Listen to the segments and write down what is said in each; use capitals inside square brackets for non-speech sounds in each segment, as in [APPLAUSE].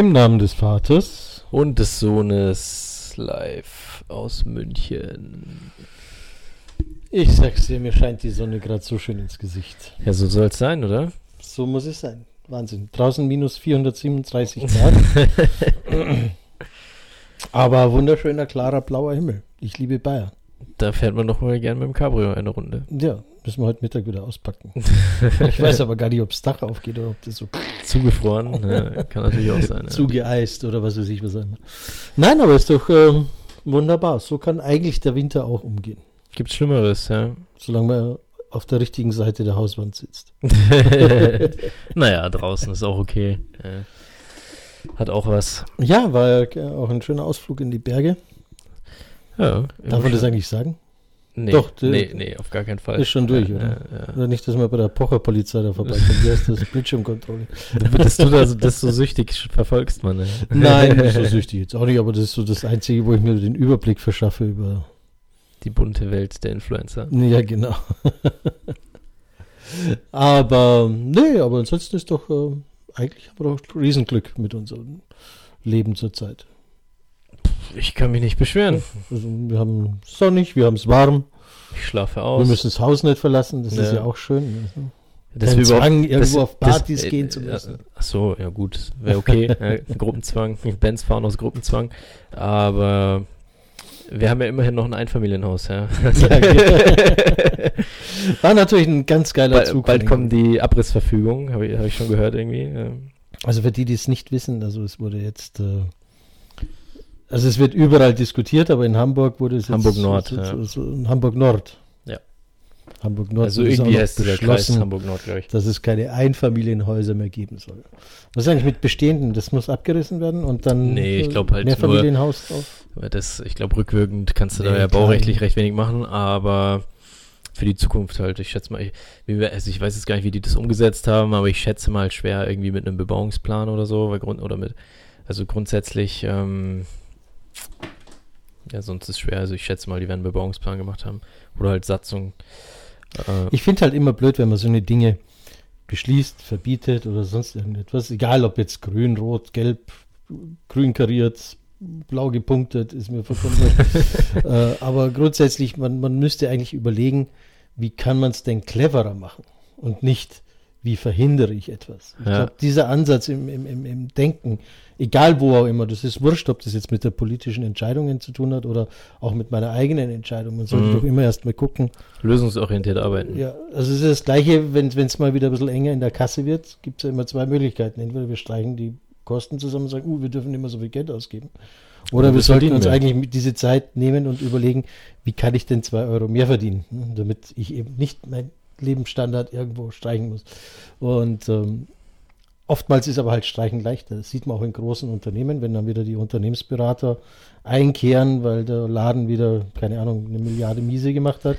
Im Namen des Vaters und des Sohnes live aus München. Ich sag's dir, mir scheint die Sonne gerade so schön ins Gesicht. Ja, so soll es sein, oder? So muss es sein. Wahnsinn. Draußen minus 437 Grad. [LAUGHS] Aber wunderschöner, klarer, blauer Himmel. Ich liebe Bayern. Da fährt man doch mal gerne mit dem Cabrio eine Runde. Ja, müssen wir heute Mittag wieder auspacken. [LAUGHS] ich weiß aber gar nicht, ob das Dach aufgeht oder ob das so Zugefroren, ja, kann natürlich auch sein. Ja. zugeeist oder was weiß ich was immer. Nein, aber ist doch ähm, wunderbar. So kann eigentlich der Winter auch umgehen. Gibt's Schlimmeres, ja. Solange man auf der richtigen Seite der Hauswand sitzt. [LAUGHS] naja, draußen ist auch okay. Hat auch was. Ja, war ja auch ein schöner Ausflug in die Berge. Ja. Darf man das eigentlich sagen? Nee, Doch, nee, nee, auf gar keinen Fall. Ist schon durch, ja, oder? Ja, ja. Oder nicht, dass man bei der Pocher-Polizei da vorbeikommt. Wie heißt das? [LAUGHS] Bildschirmkontrolle. Dass du das, das so süchtig verfolgst, man. Ne? Nein, [LAUGHS] nicht so süchtig jetzt auch nicht, aber das ist so das Einzige, wo ich mir den Überblick verschaffe über. Die bunte Welt der Influencer. Ja, genau. [LAUGHS] aber, nee, aber ansonsten ist doch, äh, eigentlich haben wir doch Riesenglück mit unserem Leben zurzeit. Ich kann mich nicht beschweren. Also, wir haben es sonnig, wir haben es warm. Ich schlafe Wir aus. müssen das Haus nicht verlassen, das ist Ja. ja auch schön. Also. dass Kein wir überhaupt- Zwang, irgendwo das- auf das- Partys äh, gehen zu äh, müssen. Ach so, ja gut, wäre okay. ja, [LAUGHS] Gruppenzwang. Bands fahren aus Gruppenzwang. Aber wir haben ja immerhin noch ein Einfamilienhaus, ja. [LAUGHS] [LAUGHS] War natürlich ein ganz geiler bald, Zug. bald kommen die Abrissverfügungen, habe ich, hab ich schon gehört irgendwie. Also für die, die es nicht wissen, also es wurde jetzt, äh, also es wird überall diskutiert, aber in Hamburg wurde es jetzt Hamburg Nord, so, ja. so, Hamburg Nord. Ja. Hamburg Nord. Also irgendwie heißt Kreis beschlossen, Hamburg-Nord, glaube ich. dass es keine Einfamilienhäuser mehr geben soll. Was ist eigentlich mit bestehenden? Das muss abgerissen werden und dann Nee, ich äh, glaub halt Mehrfamilienhaus drauf. Weil Das, ich glaube, rückwirkend kannst du da Nee, ja klar. baurechtlich recht wenig machen, aber für die Zukunft halt. Ich schätze mal, ich, also ich weiß jetzt gar nicht, wie die das umgesetzt haben, aber ich schätze mal schwer irgendwie mit einem Bebauungsplan oder so, weil Grund, oder mit, also grundsätzlich, ähm, ja, sonst ist es schwer. Also ich schätze mal, die werden Bebauungsplan gemacht haben. Oder halt Satzung. Äh, Ich finde halt immer blöd, wenn man so eine Dinge beschließt, verbietet oder sonst irgendetwas. Egal ob jetzt grün, rot, gelb, grün kariert, blau gepunktet, ist mir vollkommen [LAUGHS] äh, Aber grundsätzlich, man, man müsste eigentlich überlegen, wie kann man es denn cleverer machen und nicht, wie verhindere ich etwas. Ich Ja. glaube, dieser Ansatz im, im, im, im Denken, egal wo auch immer, das ist wurscht, ob das jetzt mit der politischen Entscheidungen zu tun hat oder auch mit meiner eigenen Entscheidung. Man sollte Mhm. doch immer erst mal gucken, lösungsorientiert arbeiten. ja, also es ist das Gleiche, wenn es mal wieder ein bisschen enger in der Kasse wird, gibt es ja immer zwei Möglichkeiten. Entweder wir streichen die Kosten zusammen und sagen, uh, wir dürfen nicht mehr so viel Geld ausgeben. Oder wir sollten uns mehr. eigentlich diese Zeit nehmen und überlegen, wie kann ich denn zwei Euro mehr verdienen, hm, damit ich eben nicht mein Lebensstandard irgendwo streichen muss. Und ähm, oftmals ist aber halt Streichen leichter. Das sieht man auch in großen Unternehmen, wenn dann wieder die Unternehmensberater einkehren, weil der Laden wieder, keine Ahnung, eine Milliarde Miese gemacht hat.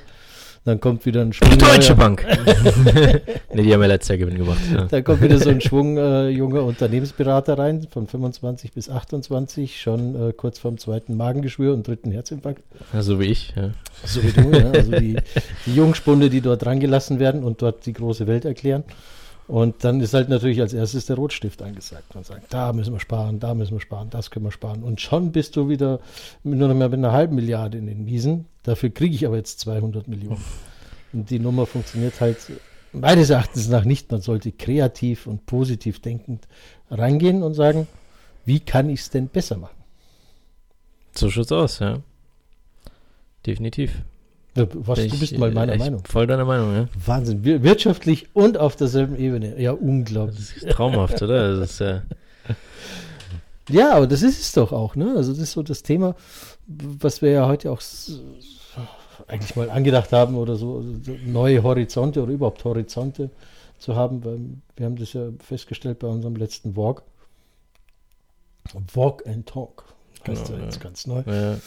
Dann kommt wieder ein Schwung. Die Deutsche neuer- Bank. [LAUGHS] [LAUGHS] ne, die haben ja letztes Jahr Gewinn gemacht. Ja. da kommt wieder so ein Schwung äh, junger Unternehmensberater rein, von 25 bis 28, schon äh, kurz vorm zweiten Magengeschwür und dritten Herzinfarkt. Ja, so wie ich. Ja. So wie du, ja. Also die, die Jungspunde, die dort rangelassen werden und dort die große Welt erklären. Und dann ist halt natürlich als erstes der Rotstift angesagt. Man sagt, da müssen wir sparen, da müssen wir sparen, das können wir sparen. Und schon bist du wieder nur noch mehr mit einer halben Milliarde in den Wiesen. Dafür kriege ich aber jetzt 200 Millionen. Und die Nummer funktioniert halt meines Erachtens nach nicht. Man sollte kreativ und positiv denkend reingehen und sagen, wie kann ich es denn besser machen? So schaut's aus, ja. Definitiv. Was, Bin du ich, bist mal äh, meiner echt Meinung. Voll deiner Meinung, ja. Wahnsinn. Wir- Wirtschaftlich und auf derselben Ebene. Ja, Das unglaublich. ist traumhaft, oder? Das ist ja. Ja, aber das ist es doch auch, ne? Also das ist so das Thema, was wir ja heute auch eigentlich mal angedacht haben oder so, also so neue Horizonte oder überhaupt Horizonte zu haben, weil wir haben das ja festgestellt bei unserem letzten Walk. Walk and Talk. Heißt Genau, ja ja. jetzt ganz neu. ja.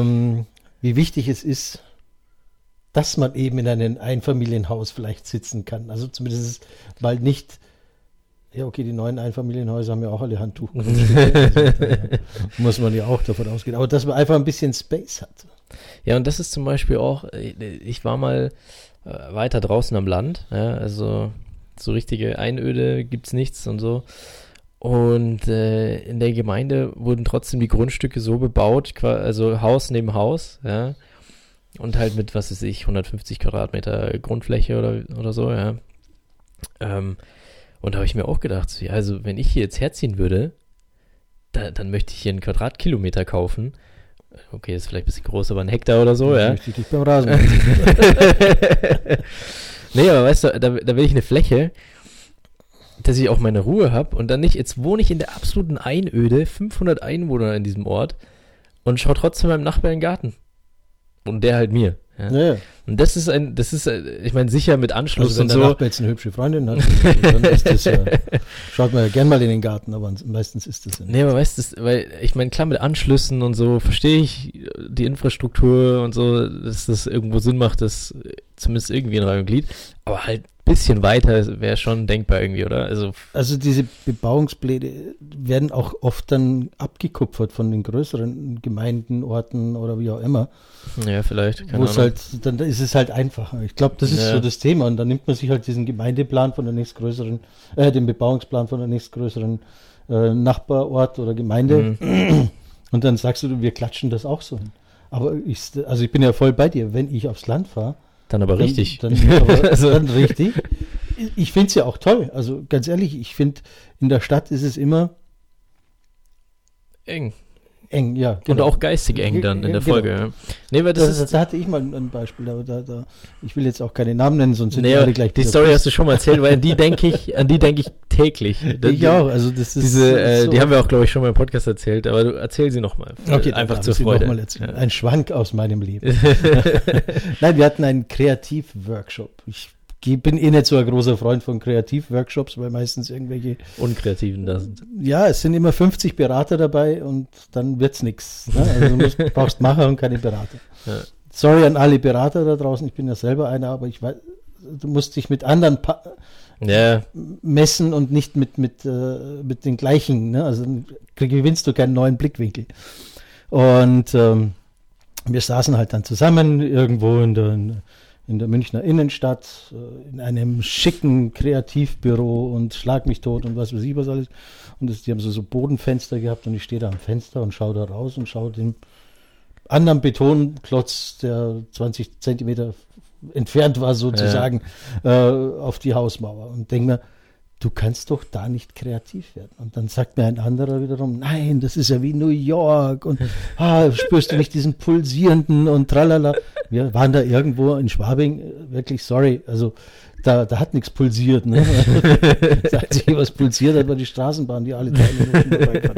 ähm, wie wichtig es ist, dass man eben in einem Einfamilienhaus vielleicht sitzen kann. Also zumindest mal nicht, ja okay, die neuen Einfamilienhäuser haben ja auch alle also, äh, [LAUGHS] muss man ja auch davon ausgehen. Aber dass man einfach ein bisschen Space hat. Ja, und das ist zum Beispiel auch, ich war mal äh, weiter draußen am Land, ja, also so richtige Einöde gibt's nichts und so. Und äh, in der Gemeinde wurden trotzdem die Grundstücke so bebaut, also Haus neben Haus, ja. Und halt mit, was weiß ich, 150 Quadratmeter Grundfläche oder, oder so, ja. Ähm, und da habe ich mir auch gedacht, so, ja, also wenn ich hier jetzt herziehen würde, da, dann möchte ich hier einen Quadratkilometer kaufen. Okay, ist vielleicht ein bisschen groß, aber ein Hektar oder so, ja. Möchte ich dich beim Rasen. [LAUGHS] nee, aber weißt du, da, da will ich eine Fläche, dass ich auch meine Ruhe habe und dann nicht, jetzt wohne ich in der absoluten Einöde, 500 Einwohner in diesem Ort und schaue trotzdem meinem Nachbarn in den Garten. Und der halt mir. Ja. ja, ja. Und das ist ein, das ist, äh, ich meine, sicher mit Anschluss Also wenn und der so. Nachbar jetzt eine hübsche Freundin hat, dann ist das, äh, [LAUGHS] schaut man ja gern mal in den Garten, aber meistens ist das ja nicht. Nee, aber weißt du, weil ich meine, klar mit Anschlüssen und so verstehe ich die Infrastruktur und so, dass das irgendwo Sinn macht, das zumindest irgendwie in Reihe und Glied, aber halt ein bisschen weiter wäre schon denkbar irgendwie, oder? Also, Also diese Bebauungspläne werden auch oft dann abgekupfert von den größeren Gemeinden, Orten oder wie auch immer, ja, vielleicht. wo es halt, dann ist es halt einfacher. Ich glaube, das ist Ja. so das Thema und dann nimmt man sich halt diesen Gemeindeplan von der nächstgrößeren, äh, den Bebauungsplan von der nächstgrößeren äh, Nachbarort oder Gemeinde Mhm. [CLEARS THROAT] und dann sagst du, wir klatschen das auch so hin. Aber ich, also ich bin ja voll bei dir, wenn ich aufs Land fahre, Dann aber Dann- richtig. Dann, aber, [LAUGHS] Also- dann richtig. Ich finde es ja auch toll. Also ganz ehrlich, ich finde, in der Stadt ist es immer eng. Eng, ja. Und auch geistig eng dann in der Genau. Folge. Ja. Nee, weil das Das, ist. da hatte ich mal ein, Beispiel, aber da, da, ich will jetzt auch keine Namen nennen, sonst sind Nee, die alle gleich die Story hast du schon mal erzählt, weil an die denke ich, an die denke ich täglich. [LAUGHS] Ich auch, also das ist Diese, äh, so- die haben wir auch, glaube ich, schon mal im Podcast erzählt, aber du erzähl sie nochmal. Okay, einfach zur Freude. Ja. Ein Schwank aus meinem Leben. [LAUGHS] [LAUGHS] Nein, wir hatten einen Kreativworkshop. Ich bin eh nicht so ein großer Freund von Kreativworkshops, weil meistens irgendwelche Unkreativen da sind. Ja, es sind immer 50 Berater dabei und dann wird's nix. Ne? Also du musst, brauchst Macher und keine Berater. Ja. Sorry an alle Berater da draußen, ich bin ja selber einer, aber ich weiß, du musst dich mit anderen pa Ja, messen und nicht mit, mit, äh, mit den gleichen. Ne? Also gewinnst du keinen neuen Blickwinkel. Und ähm, wir saßen halt dann zusammen irgendwo in der, in der Münchner Innenstadt, äh, in einem schicken Kreativbüro und schlag mich tot und was weiß ich was alles. Und das, die haben so, so Bodenfenster gehabt und ich stehe da am Fenster und schaue da raus und schaue den anderen Betonklotz, der 20 Zentimeter entfernt war sozusagen, äh, auf die Hausmauer und denke mir, du kannst doch da nicht kreativ werden. Und dann sagt mir ein anderer wiederum, nein, das ist ja wie New York und [LAUGHS] ah, spürst du nicht diesen pulsierenden und tralala. Wir waren da irgendwo in Schwabing, äh, wirklich sorry, also da, da hat nichts pulsiert. Ne? [LAUGHS] das Einzige, was pulsiert hat, war die Straßenbahn, die alle drei Minuten.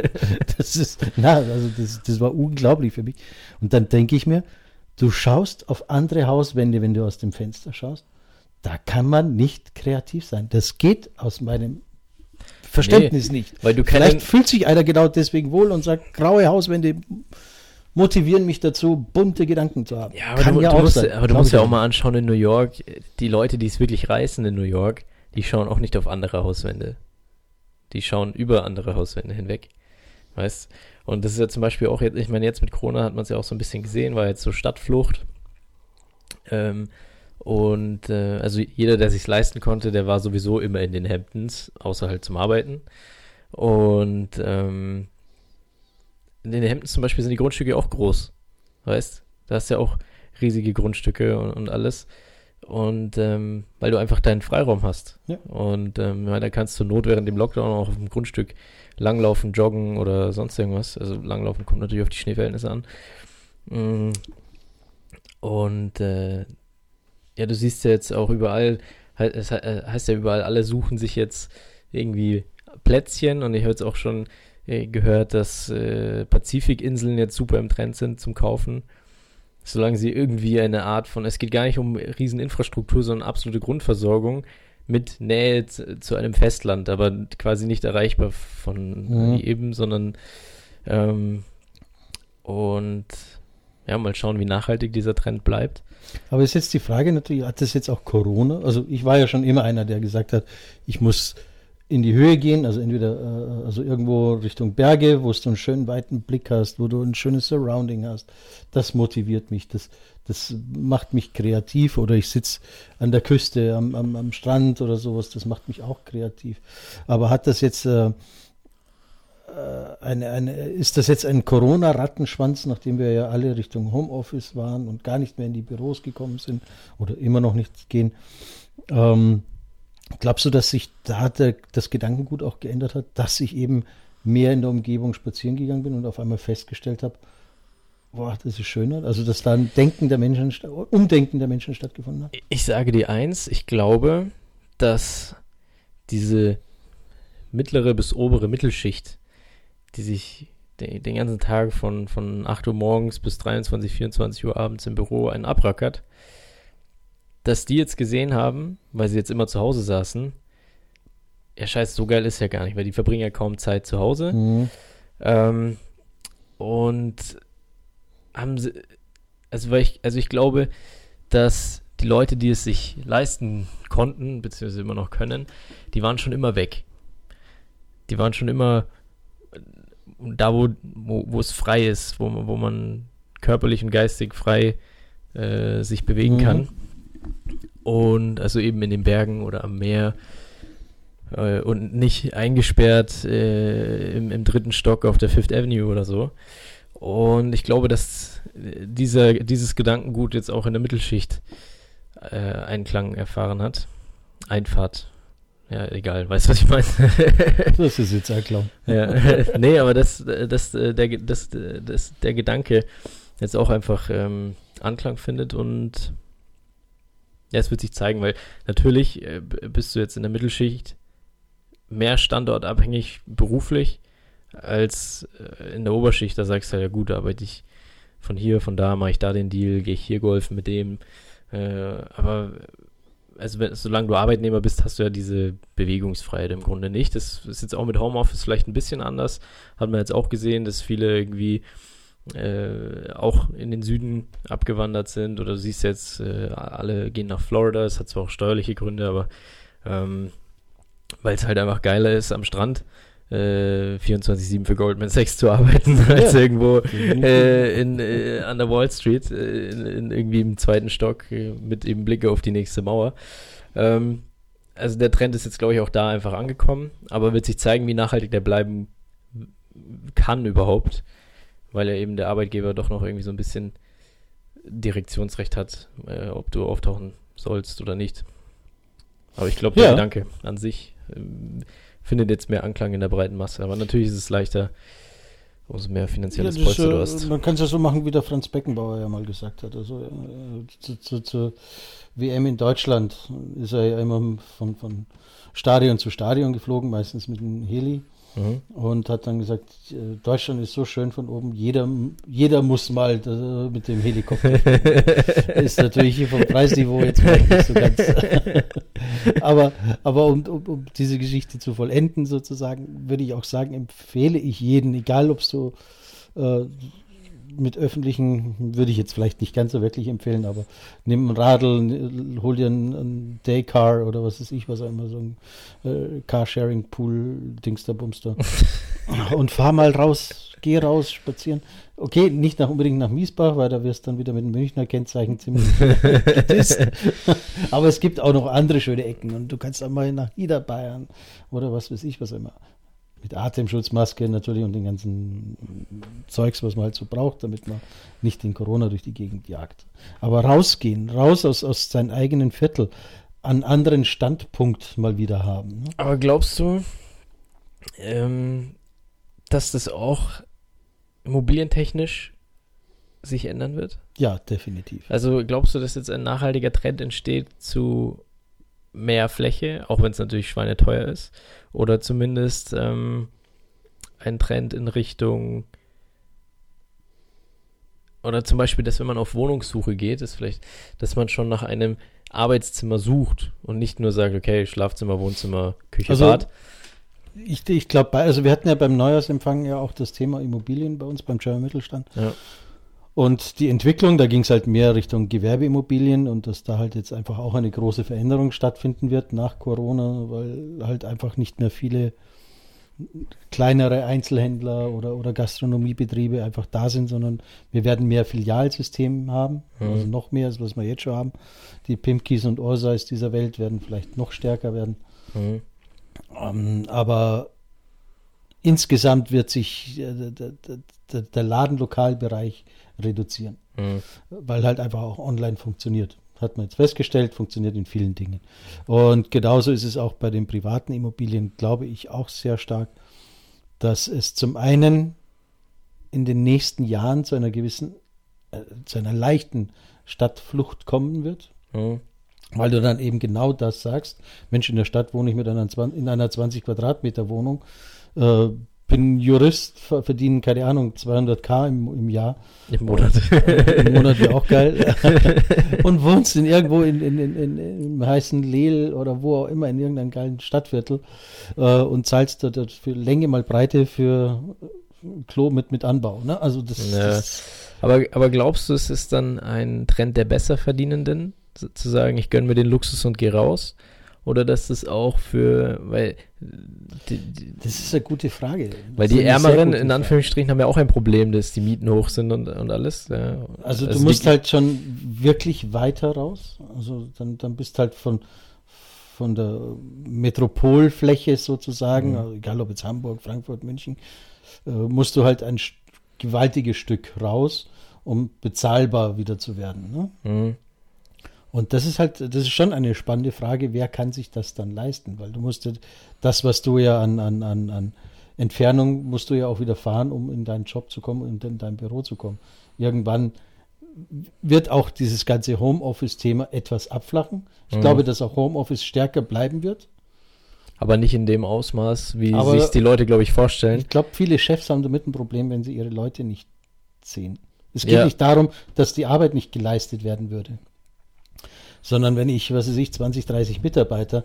Das ist, na, also das, das war unglaublich für mich. Und dann denke ich mir, du schaust auf andere Hauswände, wenn du aus dem Fenster schaust. Da kann man nicht kreativ sein. Das geht aus meinem Verständnis nicht. weil du Vielleicht fühlt sich einer genau deswegen wohl und sagt, graue Hauswände motivieren mich dazu, bunte Gedanken zu haben. ja, aber kann du, ja du auch musst, sein. aber du musst ja auch mal anschauen in New York, die Leute, die es wirklich reißen in New York, die schauen auch nicht auf andere Hauswände. Die schauen über andere Hauswände hinweg. Weißt? Und das ist ja zum Beispiel auch jetzt, ich meine, jetzt mit Corona hat man es ja auch so ein bisschen gesehen, war jetzt so Stadtflucht. Ähm, und äh, also jeder, der sich leisten konnte, der war sowieso immer in den Hamptons, außer halt zum Arbeiten. Und ähm, in den Hamptons zum Beispiel sind die Grundstücke auch groß. Weißt? Da hast du ja auch riesige Grundstücke und, und alles. Und ähm, weil du einfach deinen Freiraum hast. Ja. Und ähm, ja, da kannst du Not während dem Lockdown auch auf dem Grundstück langlaufen, joggen oder sonst irgendwas. Also langlaufen kommt natürlich auf die Schneeverhältnisse an. Mm. Und äh, ja, du siehst ja jetzt auch überall, es äh, heißt ja überall, alle suchen sich jetzt irgendwie Plätzchen und ich habe jetzt auch schon äh, gehört, dass äh, Pazifikinseln jetzt super im Trend sind zum Kaufen. Solange sie irgendwie eine Art von, es geht gar nicht um Rieseninfrastruktur, sondern absolute Grundversorgung mit Nähe zu, zu einem Festland, aber quasi nicht erreichbar von Mhm. eben, sondern ähm, und ja, mal schauen, wie nachhaltig dieser Trend bleibt. Aber ist jetzt die Frage natürlich, hat das jetzt auch Corona? Also ich war ja schon immer einer, der gesagt hat, ich muss in die Höhe gehen, also entweder äh, also irgendwo Richtung Berge, wo du einen schönen weiten Blick hast, wo du ein schönes Surrounding hast. Das motiviert mich, das, das macht mich kreativ oder ich sitze an der Küste, am, am, am Strand oder sowas, das macht mich auch kreativ. Aber hat das jetzt äh, eine, eine, ist das jetzt ein Corona-Rattenschwanz, nachdem wir ja alle Richtung Homeoffice waren und gar nicht mehr in die Büros gekommen sind oder immer noch nicht gehen? Ähm, glaubst du, dass sich da der, das Gedankengut auch geändert hat, dass ich eben mehr in der Umgebung spazieren gegangen bin und auf einmal festgestellt habe, boah, das ist schöner. Also, dass da ein Denken der Menschen, Umdenken der Menschen stattgefunden hat. Ich sage dir eins, ich glaube, dass diese mittlere bis obere Mittelschicht, die sich den, den ganzen Tag von, von 8 Uhr morgens bis 23, 24 Uhr abends im Büro einen abrackert, dass die jetzt gesehen haben, weil sie jetzt immer zu Hause saßen, ja scheiße, so geil ist ja gar nicht, weil die verbringen ja kaum Zeit zu Hause. Mhm. Ähm, und haben sie, also weil ich, also ich glaube, dass die Leute, die es sich leisten konnten, beziehungsweise immer noch können, die waren schon immer weg. Die waren schon immer da, wo, wo, wo es frei ist, wo, wo man körperlich und geistig frei äh, sich bewegen mhm. kann. Und also eben in den Bergen oder am Meer äh, und nicht eingesperrt äh, im, im dritten Stock auf der Fifth Avenue oder so. Und ich glaube, dass dieser, dieses Gedankengut jetzt auch in der Mittelschicht äh, Einklang erfahren hat. Einfahrt. Ja, egal, weißt du, was ich meine? [LAUGHS] das ist jetzt Einklang. ja, [LAUGHS] nee, aber das, das, der, das, das, der Gedanke jetzt auch einfach ähm, Anklang findet und ja, es wird sich zeigen, weil natürlich äh, bist du jetzt in der Mittelschicht mehr standortabhängig beruflich als äh, in der Oberschicht. Da sagst du ja gut, arbeite ich von hier, von da, mache ich da den Deal, gehe ich hier golfen mit dem. Äh, aber also wenn, solange du Arbeitnehmer bist, hast du ja diese Bewegungsfreiheit im Grunde nicht. Das ist jetzt auch mit Homeoffice vielleicht ein bisschen anders. Hat man jetzt auch gesehen, dass viele irgendwie äh, auch in den Süden abgewandert sind. Oder du siehst jetzt, äh, alle gehen nach Florida. Es hat zwar auch steuerliche Gründe, aber ähm, weil es halt einfach geiler ist am Strand. Äh, 24-7 für Goldman Sachs zu arbeiten, [LAUGHS] ja. als irgendwo äh, in, äh, an der Wall Street, äh, in, in, irgendwie im zweiten Stock äh, mit eben Blicke auf die nächste Mauer. Ähm, also der Trend ist jetzt, glaube ich, auch da einfach angekommen, aber wird sich zeigen, wie nachhaltig der bleiben kann überhaupt, weil er eben der Arbeitgeber doch noch irgendwie so ein bisschen Direktionsrecht hat, äh, ob du auftauchen sollst oder nicht. Aber ich glaube, der ja. Gedanke an sich findet jetzt mehr Anklang in der breiten Masse. Aber natürlich ist es leichter, umso mehr finanzielles ja, Polster du hast. Man kann es ja so machen, wie der Franz Beckenbauer ja mal gesagt hat. Also äh, zu, zu, zur WM in Deutschland ist er ja immer von, von Stadion zu Stadion geflogen, meistens mit einem Heli. Mhm. Und hat dann gesagt, äh, Deutschland ist so schön von oben, jeder, jeder muss mal äh, mit dem Helikopter. [LAUGHS] ist natürlich hier vom Preisniveau jetzt nicht so ganz. [LAUGHS] aber aber um, um, um, diese Geschichte zu vollenden, sozusagen, würde ich auch sagen, empfehle ich jeden, egal ob du äh, mit öffentlichen würde ich jetzt vielleicht nicht ganz so wirklich empfehlen, aber nimm ein Radl, hol dir ein, ein Daycar oder was weiß ich, was auch immer, so ein äh, Carsharing-Pool, Dings da, Bumster. [LAUGHS] und fahr mal raus, geh raus, spazieren. Okay, nicht nach, unbedingt nach Miesbach, weil da wirst du dann wieder mit dem Münchner Kennzeichen ziemlich [LAUGHS] Aber es gibt auch noch andere schöne Ecken und du kannst auch mal nach Niederbayern oder was weiß ich, was immer mit Atemschutzmaske natürlich und den ganzen Zeugs, was man halt so braucht, damit man nicht den Corona durch die Gegend jagt. Aber rausgehen, raus aus, aus seinem eigenen Viertel, einen anderen Standpunkt mal wieder haben. Ne? Aber glaubst du, ähm, dass das auch immobilientechnisch sich ändern wird? Ja, definitiv. Also glaubst du, dass jetzt ein nachhaltiger Trend entsteht zu mehr Fläche, auch wenn es natürlich schweineteuer ist? Oder zumindest ähm, ein Trend in Richtung oder zum Beispiel, dass wenn man auf Wohnungssuche geht, ist vielleicht, dass man schon nach einem Arbeitszimmer sucht und nicht nur sagt, okay, Schlafzimmer, Wohnzimmer, Küche, also, Bad. Ich, ich glaube, also wir hatten ja beim Neujahrsempfang ja auch das Thema Immobilien bei uns beim German Mittelstand. Ja. Und die Entwicklung, da ging es halt mehr Richtung Gewerbeimmobilien und dass da halt jetzt einfach auch eine große Veränderung stattfinden wird nach Corona, weil halt einfach nicht mehr viele kleinere Einzelhändler oder, oder Gastronomiebetriebe einfach da sind, sondern wir werden mehr Filialsysteme haben, mhm. also noch mehr, als was wir jetzt schon haben. Die Pimkis und Orsais dieser Welt werden vielleicht noch stärker werden. Mhm. Um, ähm, aber insgesamt wird sich äh, der, Ladenlokalbereich reduzieren, Mhm. weil halt einfach auch online funktioniert. Hat man jetzt festgestellt, funktioniert in vielen Dingen. Und genauso ist es auch bei den privaten Immobilien, glaube ich, auch sehr stark, dass es zum einen in den nächsten Jahren zu einer gewissen, äh, zu einer leichten Stadtflucht kommen wird, Mhm. weil du dann eben genau das sagst. Mensch, in der Stadt wohne ich mit einer 20, in einer 20 Quadratmeter Wohnung, äh, bin Jurist, ver- verdiene, keine Ahnung, 200k im, im Jahr. Im Monat. Im Monat wäre auch geil. [LAUGHS] und wohnst in irgendwo in, in, in, in, im heißen Lehl oder wo auch immer, in irgendeinem geilen Stadtviertel äh, und zahlst dort für Länge mal Breite für Klo mit, mit Anbau. Ne? Also das, Ja. das Aber, aber glaubst du, es ist dann ein Trend der Besserverdienenden, zu sagen, ich gönne mir den Luxus und gehe raus? Oder dass das auch für, weil die, die, Das ist eine gute Frage. weil die Ärmeren in Frage. Anführungsstrichen haben ja auch ein Problem, dass die Mieten hoch sind und, und alles. Ja. Also, du die- musst halt schon wirklich weiter raus. Also dann, dann bist halt von, von der Metropolfläche sozusagen, Mhm. also egal ob jetzt Hamburg, Frankfurt, München, äh, musst du halt ein gewaltiges Stück raus, um bezahlbar wieder zu werden. Ne? Mhm. Und das ist halt, das ist schon eine spannende Frage, wer kann sich das dann leisten? Weil du musst das, was du ja an, an, an, an Entfernung musst du ja auch wieder fahren, um in deinen Job zu kommen und in dein Büro zu kommen. Irgendwann wird auch dieses ganze Homeoffice-Thema etwas abflachen. Ich Mhm. glaube, dass auch Homeoffice stärker bleiben wird. Aber nicht in dem Ausmaß, wie sich die Leute, glaube ich, vorstellen. Ich glaube, viele Chefs haben damit ein Problem, wenn sie ihre Leute nicht sehen. Es geht Ja. nicht darum, dass die Arbeit nicht geleistet werden würde, sondern wenn ich, was weiß ich, 20, 30 Mitarbeiter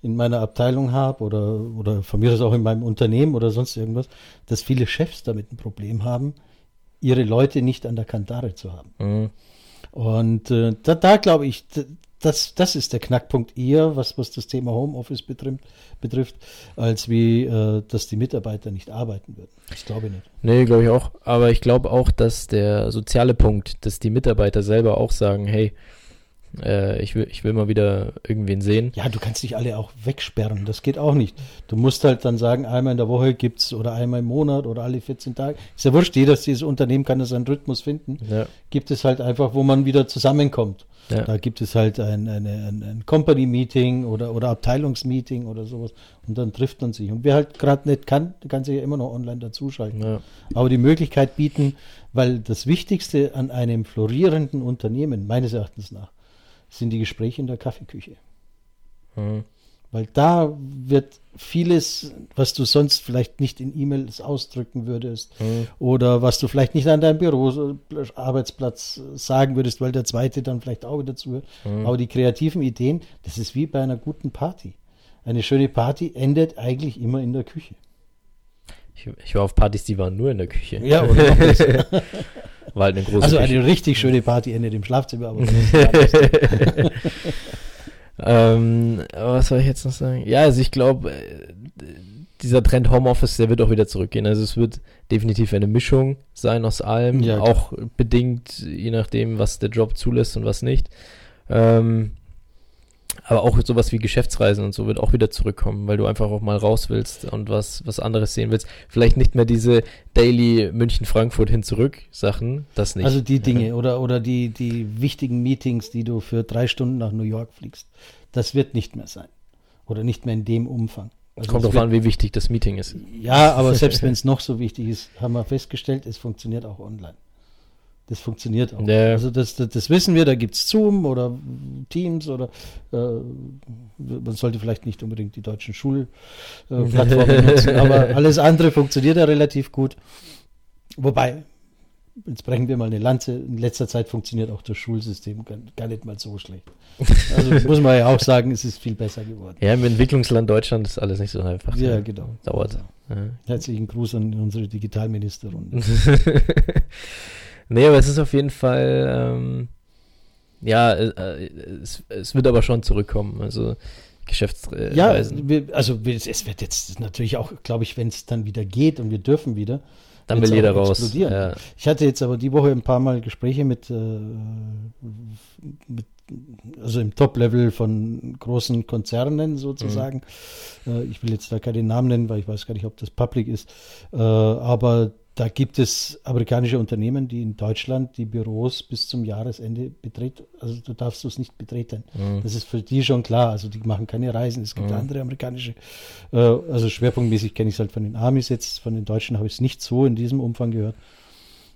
in meiner Abteilung habe oder, oder von mir aus auch in meinem Unternehmen oder sonst irgendwas, dass viele Chefs damit ein Problem haben, ihre Leute nicht an der Kantare zu haben. Mhm. Und äh, da, da glaube ich, das, das ist der Knackpunkt eher, was, was das Thema Homeoffice betrifft, betrifft als wie, äh, dass die Mitarbeiter nicht arbeiten würden. Das glaube ich nicht. Nee, glaube ich auch. Aber ich glaube auch, dass der soziale Punkt, dass die Mitarbeiter selber auch sagen, hey, äh, ich, will, ich will mal wieder irgendwen sehen. Ja, du kannst dich alle auch wegsperren, das geht auch nicht. Du musst halt dann sagen, einmal in der Woche gibt's oder einmal im Monat oder alle 14 Tage. Ist ja wurscht, jedes dieses Unternehmen kann seinen Rhythmus finden. Ja, Gibt es halt einfach, wo man wieder zusammenkommt. ja. Da gibt es halt ein, eine, ein, ein Company-Meeting oder, oder Abteilungsmeeting oder sowas und dann trifft man sich. Und wer halt gerade nicht kann, kann sich ja immer noch online dazuschalten. ja. Aber die Möglichkeit bieten, weil das Wichtigste an einem florierenden Unternehmen, meines Erachtens nach, sind die Gespräche in der Kaffeeküche. Mhm. Weil da wird vieles, was du sonst vielleicht nicht in E-Mails ausdrücken würdest Mhm. oder was du vielleicht nicht an deinem Büro, Arbeitsplatz sagen würdest, weil der zweite dann vielleicht auch wieder zuhört. Mhm. Aber die kreativen Ideen, das ist wie bei einer guten Party. Eine schöne Party endet eigentlich immer in der Küche. Ich, ich war auf Partys, die waren nur in der Küche. Ja, oder. [LAUGHS] War halt eine große Also eine richtig schöne Party endet im Schlafzimmer, aber [LAUGHS] Ähm, was soll ich jetzt noch sagen? Ja, also ich glaube, äh, dieser Trend Homeoffice, der wird auch wieder zurückgehen. Also es wird definitiv eine Mischung sein aus allem, Ja, auch bedingt, je nachdem, was der Job zulässt und was nicht. Ähm, aber auch sowas wie Geschäftsreisen und so wird auch wieder zurückkommen, weil du einfach auch mal raus willst und was, was anderes sehen willst. Vielleicht nicht mehr diese Daily München-Frankfurt hin zurück Sachen, das nicht. Also die Dinge oder, oder die, die wichtigen Meetings, die du für drei Stunden nach New York fliegst, das wird nicht mehr sein. Oder nicht mehr in dem Umfang. Also Kommt drauf wird- an, wie wichtig das Meeting ist. Ja, aber selbst wenn es noch so wichtig ist, haben wir festgestellt, es funktioniert auch online. Das funktioniert auch. Ja. Also das, das, das wissen wir, da gibt es Zoom oder Teams oder äh, man sollte vielleicht nicht unbedingt die deutschen Schulplattformen [LAUGHS] nutzen, aber alles andere funktioniert ja relativ gut. Wobei, jetzt brechen wir mal eine Lanze, in letzter Zeit funktioniert auch das Schulsystem gar, gar nicht mal so schlecht. Also [LAUGHS] muss man ja auch sagen, es ist viel besser geworden. Ja, im Entwicklungsland Deutschland ist alles nicht so einfach. Ja, ne? genau. Dauert. Ja. Herzlichen Gruß an unsere Digitalministerrunde. [LAUGHS] nee, aber es ist auf jeden Fall, ähm, ja, äh, äh, es, es wird aber schon zurückkommen. Also Geschäftsreisen. Ja, also es wird jetzt natürlich auch, glaube ich, wenn es dann wieder geht und wir dürfen wieder, dann will jeder raus. explodieren. Ja. Ich hatte jetzt aber die Woche ein paar Mal Gespräche mit, äh, mit also im Top-Level von großen Konzernen sozusagen. Mhm. ich will jetzt da keine Namen nennen, weil ich weiß gar nicht, ob das public ist. aber da gibt es amerikanische Unternehmen, die in Deutschland die Büros bis zum Jahresende betreten. Also du darfst es nicht betreten. Mhm. Das ist für die schon klar. Also die machen keine Reisen. Es gibt mhm. andere amerikanische, äh, also schwerpunktmäßig kenne ich es halt von den Amis jetzt, von den Deutschen habe ich es nicht so in diesem Umfang gehört.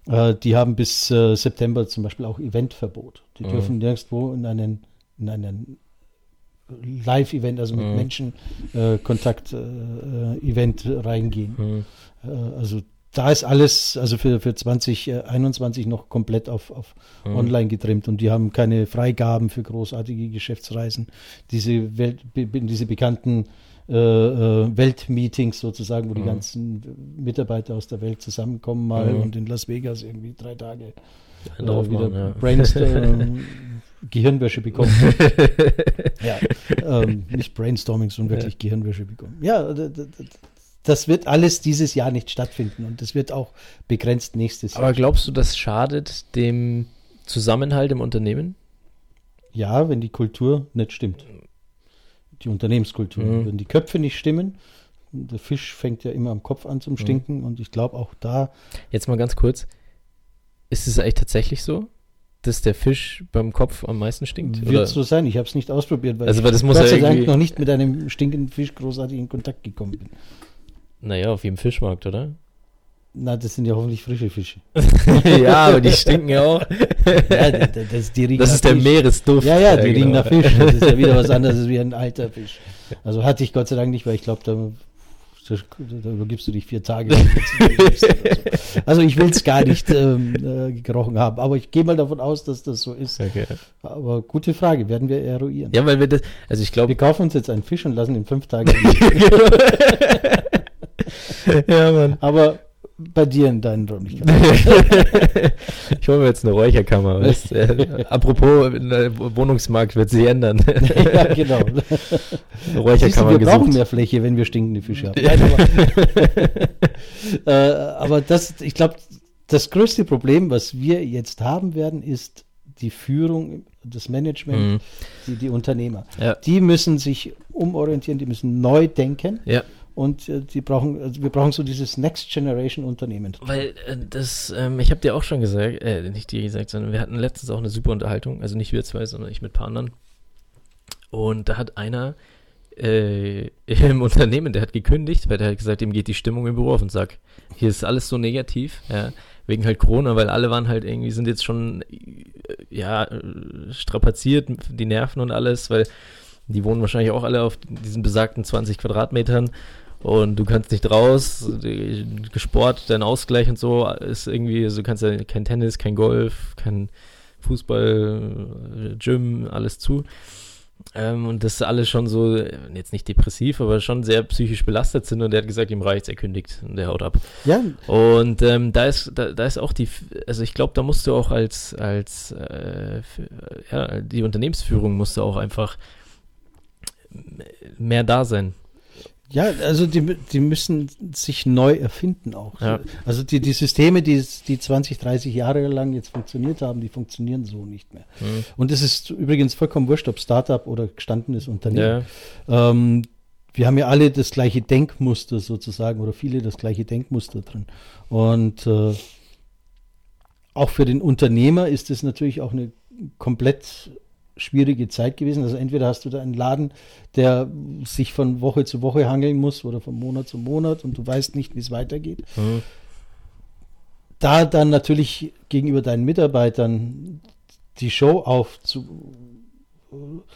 Äh, die haben bis äh, September zum Beispiel auch Eventverbot. Die mhm. dürfen nirgendwo in einen, in einen Live-Event, also mit mhm. Menschen äh, Kontakt-Event äh, reingehen. Mhm. Äh, also da ist alles, also für, für 2021 noch komplett auf, auf mhm. online getrimmt und die haben keine Freigaben für großartige Geschäftsreisen. Diese, Welt, diese bekannten äh, äh, Weltmeetings sozusagen, wo mhm. die ganzen Mitarbeiter aus der Welt zusammenkommen mal mhm. und in Las Vegas irgendwie drei Tage äh, wieder ja. Brainstorm, [LAUGHS] Gehirnwäsche bekommen. [LAUGHS] ja, ähm, nicht Brainstorming, sondern wirklich ja. Gehirnwäsche bekommen. Ja, das wird alles dieses Jahr nicht stattfinden und das wird auch begrenzt nächstes Jahr. Aber glaubst du, das schadet dem Zusammenhalt im Unternehmen? Ja, wenn die Kultur nicht stimmt. Die Unternehmenskultur. Mhm. Wenn die Köpfe nicht stimmen, der Fisch fängt ja immer am Kopf an zum mhm. Stinken mhm. und ich glaube auch da. Jetzt mal ganz kurz. Ist es eigentlich tatsächlich so? dass der Fisch beim Kopf am meisten stinkt? Wird oder? so sein. Ich habe es nicht ausprobiert, weil also, weil das ich muss Gott sei Dank noch nicht mit einem stinkenden Fisch großartig in Kontakt gekommen bin. Naja, auf jedem Fischmarkt, oder? Na, das sind ja hoffentlich frische Fische. [LAUGHS] ja, aber die stinken ja auch. ja, das, das, die das ist der Fisch. Meeresduft. Ja, ja, die ja, riechen genau. nach Fisch. Das ist ja wieder was [LAUGHS] anderes wie ein alter Fisch. Also hatte ich Gott sei Dank nicht, weil ich glaube, da, da, da übergibst du dich vier Tage. [LAUGHS] also ich will es gar nicht ähm, äh, gerochen haben, aber ich gehe mal davon aus, dass das so ist. Okay. Aber gute Frage, werden wir eruieren. Ja, weil wir das, also ich glaube. Wir kaufen uns jetzt einen Fisch und lassen ihn fünf Tage. [LAUGHS] ja, Mann. Aber bei dir in deinen Räumlichkeiten. [LAUGHS] ich hole mir jetzt eine Räucherkammer. Weißt? [LAUGHS] Apropos, der Wohnungsmarkt wird sich ändern. ja, genau. Räucherkammer du, wir gesucht. brauchen mehr Fläche, wenn wir stinkende Fische haben. Nein, aber, äh, aber das, ich glaube, das größte Problem, was wir jetzt haben werden, ist die Führung, das Management, mhm. die, die Unternehmer. Ja. Die müssen sich umorientieren, die müssen neu denken. Ja und äh, die brauchen, also wir brauchen so dieses Next Generation Unternehmen. Weil äh, das, ähm, ich habe dir auch schon gesagt, äh, nicht dir gesagt, sondern wir hatten letztens auch eine super Unterhaltung, also nicht wir zwei, sondern ich mit ein paar anderen. Und da hat einer äh, [LAUGHS] im Unternehmen, der hat gekündigt, weil der hat gesagt, ihm geht die Stimmung im Büro auf und sagt, hier ist alles so negativ, ja, wegen halt Corona, weil alle waren halt irgendwie, sind jetzt schon, äh, ja, strapaziert, die Nerven und alles, weil die wohnen wahrscheinlich auch alle auf diesen besagten 20 Quadratmetern und du kannst nicht raus, Sport, dein Ausgleich und so ist irgendwie, also du kannst ja kein Tennis, kein Golf, kein Fußball, Gym, alles zu. Ähm, und das alles schon so, jetzt nicht depressiv, aber schon sehr psychisch belastet sind und der hat gesagt, ihm reicht's, er kündigt und der haut ab. Ja. Und ähm, da ist, da, da ist auch die, also ich glaube, da musst du auch als, als äh, für, ja, die Unternehmensführung musst du auch einfach mehr da sein. Ja, also die, die müssen sich neu erfinden auch. Ja. Also die, die Systeme, die, die 20, 30 Jahre lang jetzt funktioniert haben, die funktionieren so nicht mehr. Mhm. Und es ist übrigens vollkommen wurscht, ob Startup oder gestandenes Unternehmen. Ja. Ähm, wir haben ja alle das gleiche Denkmuster sozusagen oder viele das gleiche Denkmuster drin. Und äh, auch für den Unternehmer ist es natürlich auch eine komplett schwierige Zeit gewesen. Also entweder hast du da einen Laden, der sich von Woche zu Woche hangeln muss oder von Monat zu Monat und du weißt nicht, wie es weitergeht. Mhm. Da dann natürlich gegenüber deinen Mitarbeitern die Show auf zu,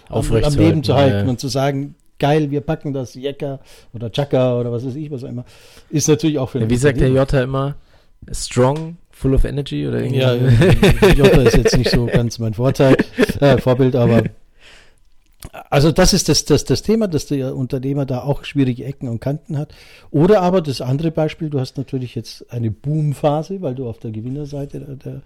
am, am Leben zu halten ja. und zu sagen, geil, wir packen das Jecker oder Chaka oder was weiß ich, was auch immer, ist natürlich auch für ja, Wie sagt der Jota immer? Strong, full of energy oder irgendwie? Ja, [LAUGHS] Jota ist jetzt nicht so ganz mein Vorteil, äh, Vorbild, aber also das ist das, das, das Thema, dass der Unternehmer da auch schwierige Ecken und Kanten hat. Oder aber das andere Beispiel, du hast natürlich jetzt eine Boomphase, weil du auf der Gewinnerseite der,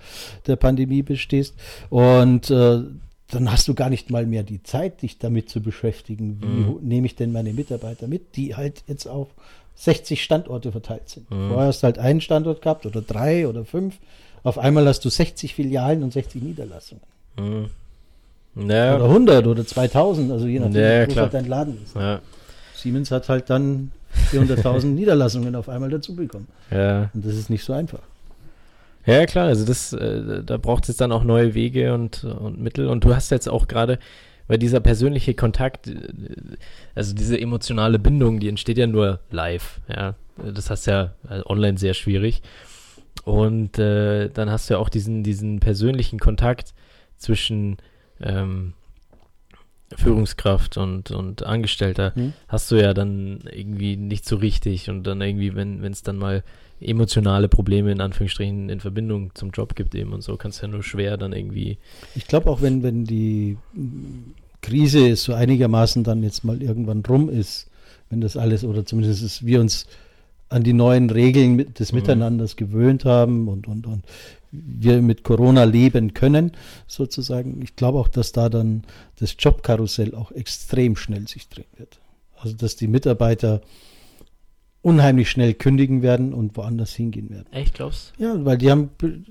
der Pandemie bestehst. Und äh, dann hast du gar nicht mal mehr die Zeit, dich damit zu beschäftigen. Wie mhm. nehme ich denn meine Mitarbeiter mit, die halt jetzt auf 60 Standorte verteilt sind. Mhm. Vorher hast du halt einen Standort gehabt oder drei oder fünf. Auf einmal hast du 60 Filialen und 60 Niederlassungen. Mhm. Ja, Oder 100 oder 2000, also je nachdem, Ja, wie groß halt dein Laden ist. ja, Siemens hat halt dann 400.000 [LAUGHS] Niederlassungen auf einmal dazu bekommen. ja. Und das ist nicht so einfach. Ja, klar, also das, äh, da braucht es dann auch neue Wege und, und Mittel. Und du hast jetzt auch gerade, weil dieser persönliche Kontakt, äh, also diese emotionale Bindung, die entsteht ja nur live, ja. Das hast ja äh, online sehr schwierig. Und äh, dann hast du ja auch diesen, diesen persönlichen Kontakt zwischen ähm, Führungskraft und, und Angestellter Hm? hast du ja dann irgendwie nicht so richtig und dann irgendwie, wenn wenn es dann mal emotionale Probleme in Anführungsstrichen in Verbindung zum Job gibt eben und so, kannst du ja nur schwer dann irgendwie, Ich glaube auch, wenn, wenn die Krise so einigermaßen dann jetzt mal irgendwann rum ist, wenn das alles, oder zumindest ist, wir uns an die neuen Regeln des Mhm. Miteinanders gewöhnt haben und, und, und wir mit Corona leben können, sozusagen. Ich glaube auch, dass da dann das Jobkarussell auch extrem schnell sich drehen wird. Also, dass die Mitarbeiter unheimlich schnell kündigen werden und woanders hingehen werden. echt glaubst Ja, weil die haben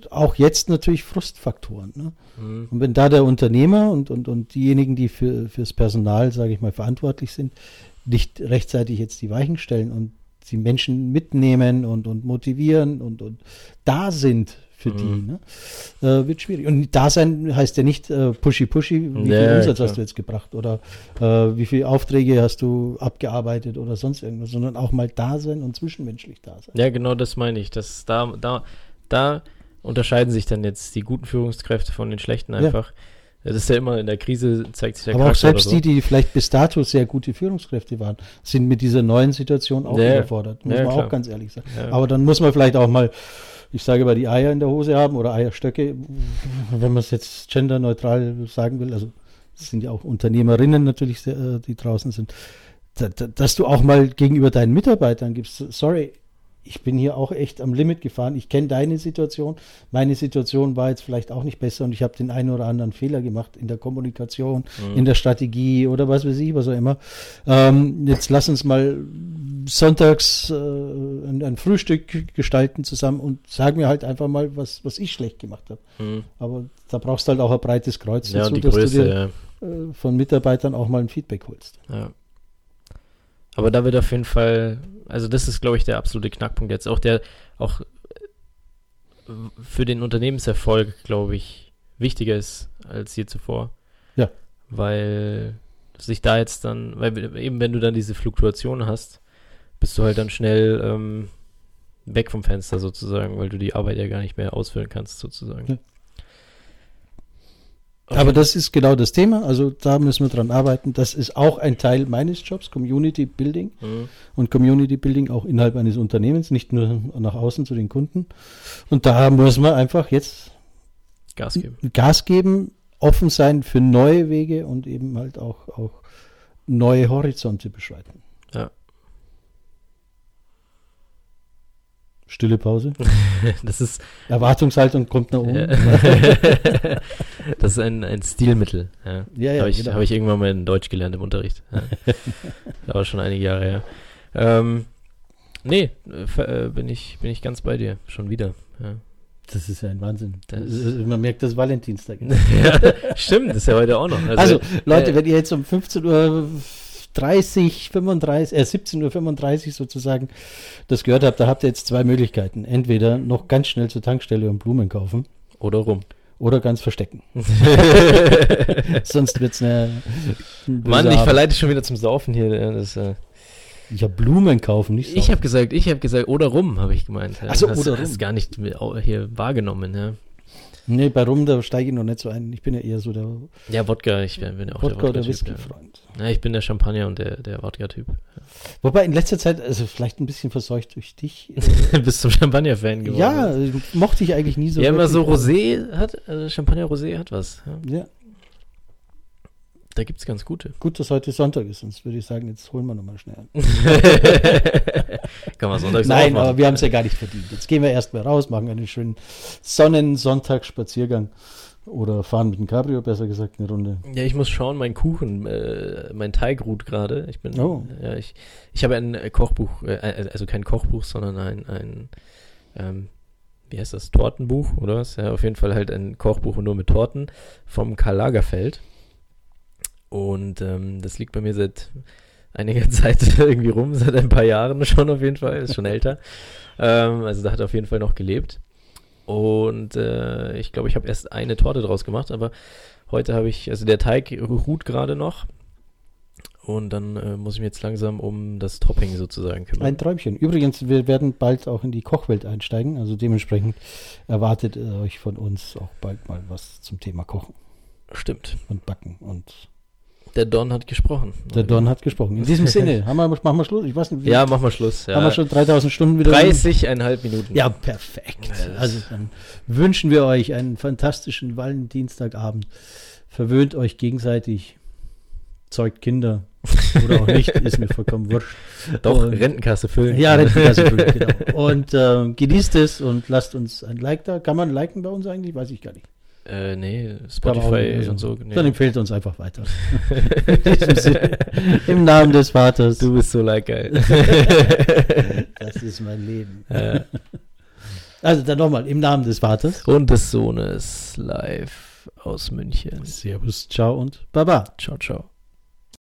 auch jetzt natürlich Frustfaktoren. Ne? mhm. Und wenn da der Unternehmer und, und, und diejenigen, die für, fürs Personal, sage ich mal, verantwortlich sind, nicht rechtzeitig jetzt die Weichen stellen und die Menschen mitnehmen und, und motivieren und, und da sind für Mhm. die, ne? äh, wird schwierig. Und da sein heißt ja nicht äh, pushy pushy, wie Ja, viel Umsatz klar. hast du jetzt gebracht oder äh, wie viele Aufträge hast du abgearbeitet oder sonst irgendwas, sondern auch mal da sein und zwischenmenschlich da sein. Ja, genau das meine ich, dass da, da, da unterscheiden sich dann jetzt die guten Führungskräfte von den schlechten Ja. einfach. Das ist ja immer in der Krise zeigt sich der Aber auch Charakter selbst so. die, die vielleicht bis dato sehr gute Führungskräfte waren, sind mit dieser neuen Situation auch Ja, überfordert. Muss ja, man klar. auch ganz ehrlich sagen. Ja. Aber dann muss man vielleicht auch mal, ich sage mal, die Eier in der Hose haben oder Eierstöcke, wenn man es jetzt genderneutral sagen will. Also es sind ja auch Unternehmerinnen natürlich, äh, die draußen sind. Da, da, dass du auch mal gegenüber deinen Mitarbeitern gibst, sorry, ich bin hier auch echt am Limit gefahren. Ich kenne deine Situation. Meine Situation war jetzt vielleicht auch nicht besser und ich habe den einen oder anderen Fehler gemacht in der Kommunikation, Mhm. in der Strategie oder was weiß ich, was auch immer. Ähm, jetzt lass uns mal sonntags äh, ein, ein Frühstück gestalten zusammen und sag mir halt einfach mal, was, was ich schlecht gemacht habe. Mhm. Aber da brauchst du halt auch ein breites Kreuz Ja, die dass Größe, du ja. dir äh, von Mitarbeitern auch mal ein Feedback holst. Ja. Aber da wird auf jeden Fall, also das ist, glaube ich, der absolute Knackpunkt jetzt. Auch der, auch äh, für den Unternehmenserfolg, glaube ich, wichtiger ist als je zuvor. Ja. Weil sich da jetzt dann, weil eben wenn du dann diese Fluktuation hast, bist du halt dann schnell ähm, weg vom Fenster sozusagen, weil du die Arbeit ja gar nicht mehr ausführen kannst sozusagen. Ja. Auf Aber das ist genau das Thema. Also da müssen wir dran arbeiten. Das ist auch ein Teil meines Jobs, Community Building. Mhm. und Community Building auch innerhalb eines Unternehmens, nicht nur nach außen zu den Kunden. Und da muss man einfach jetzt Gas geben. Gas geben, offen sein für neue Wege und eben halt auch, auch neue Horizonte beschreiten. Ja. Stille Pause. [LAUGHS] Das ist, Erwartungshaltung kommt nach oben. [LAUGHS] Das ist ein, ein Stilmittel. Ja. Ja, ja, habe ich, genau. hab ich irgendwann mal in Deutsch gelernt im Unterricht. Ja. [LAUGHS] Aber schon einige Jahre her. Ähm, nee, äh, bin ich, bin ich ganz bei dir. Schon wieder. Ja. Das ist ja ein Wahnsinn. Ist, man merkt, das Valentinstag. ist. ja, stimmt, das ist ja heute auch noch. Also, Leute, äh, wenn ihr jetzt um 15 Uhr 30, 35, äh, 17 Uhr 35 sozusagen das gehört habt, da habt ihr jetzt zwei Möglichkeiten. Entweder noch ganz schnell zur Tankstelle und Blumen kaufen Oder rum. oder ganz verstecken. [LAUGHS] [LAUGHS] Sonst wird's eine. Mann, ich verleite dich schon wieder zum Saufen hier. ja, Das, äh, Ich habe Blumen kaufen, nicht ich saufen. habe gesagt, ich habe gesagt, oder rum, habe ich gemeint. So, hast, oder hast rum. gar nicht hier wahrgenommen. Ja, Nee, bei Rum, da steige ich noch nicht so ein. Ich bin ja eher so der ja Wodka, ich bin bin ja auch Wodka- der oder Wodka-Typ. Ja. Whisky-Freund. Ja, ich bin der Champagner und der, der Wodka-Typ. Wobei in letzter Zeit, also vielleicht ein bisschen verseucht durch dich. [LAUGHS] Bist zum Champagner-Fan geworden. ja, mochte ich eigentlich nie so. ja, immer so. Rosé hat, also Champagner Rosé hat was. Ja. Ja, Da gibt's ganz gute. gut, dass heute Sonntag ist, sonst würde ich sagen, jetzt holen wir nochmal schnell an. [LAUGHS] Kann man sonntags Nein, aber wir haben es ja gar nicht verdient. Jetzt gehen wir erstmal raus, machen einen schönen Sonnensonntagsspaziergang oder fahren mit dem Cabrio, besser gesagt, eine Runde. Ja, ich muss schauen, mein Kuchen, äh, mein Teig ruht gerade. Ich bin, Oh. ja, ich, ich habe ein äh, Kochbuch, äh, also kein Kochbuch, sondern ein, ein ähm, wie heißt das, Tortenbuch oder was? Ja, auf jeden Fall halt ein Kochbuch nur mit Torten vom Karl Lagerfeld. Und ähm, das liegt bei mir seit einiger [LAUGHS] Zeit irgendwie rum, seit ein paar Jahren schon auf jeden Fall, ist schon älter. [LAUGHS] Ähm, also da hat er auf jeden Fall noch gelebt. Und äh, ich glaube, ich habe erst eine Torte draus gemacht, aber heute habe ich, also der Teig ruht gerade noch. Und dann äh, muss ich mich jetzt langsam um das Topping sozusagen kümmern. Ein Träumchen. Übrigens, wir werden bald auch in die Kochwelt einsteigen. Also dementsprechend erwartet ihr euch von uns auch bald mal was zum Thema Kochen Stimmt. und Backen. Und Der Don hat gesprochen. der Don hat gesprochen. In diesem Sinne, [LAUGHS] haben wir, machen wir Schluss? Ich weiß nicht, Ja, mach mal Schluss. Ja. haben wir schon 3000 Stunden wieder. 30,5 Minuten. Ja, perfekt. Ja, Also dann wünschen wir euch einen fantastischen Valentinstagabend. Verwöhnt euch gegenseitig, zeugt Kinder oder auch nicht, ist mir vollkommen wurscht. [LAUGHS] Doch, Und- Rentenkasse füllen. Ja, Rentenkasse füllen, [LAUGHS] genau. Und ähm, genießt es und lasst uns ein Like da. Kann man liken bei uns eigentlich? Weiß ich gar nicht. Äh, nee, Spotify und so. Nee. Dann empfehlt uns einfach weiter. [LAUGHS] Im Namen des Vaters. Du bist so like geil. [LAUGHS] Das ist mein Leben. äh, Also dann nochmal, im Namen des Vaters. und des Sohnes live aus München. Servus, ciao und baba. Ciao, ciao.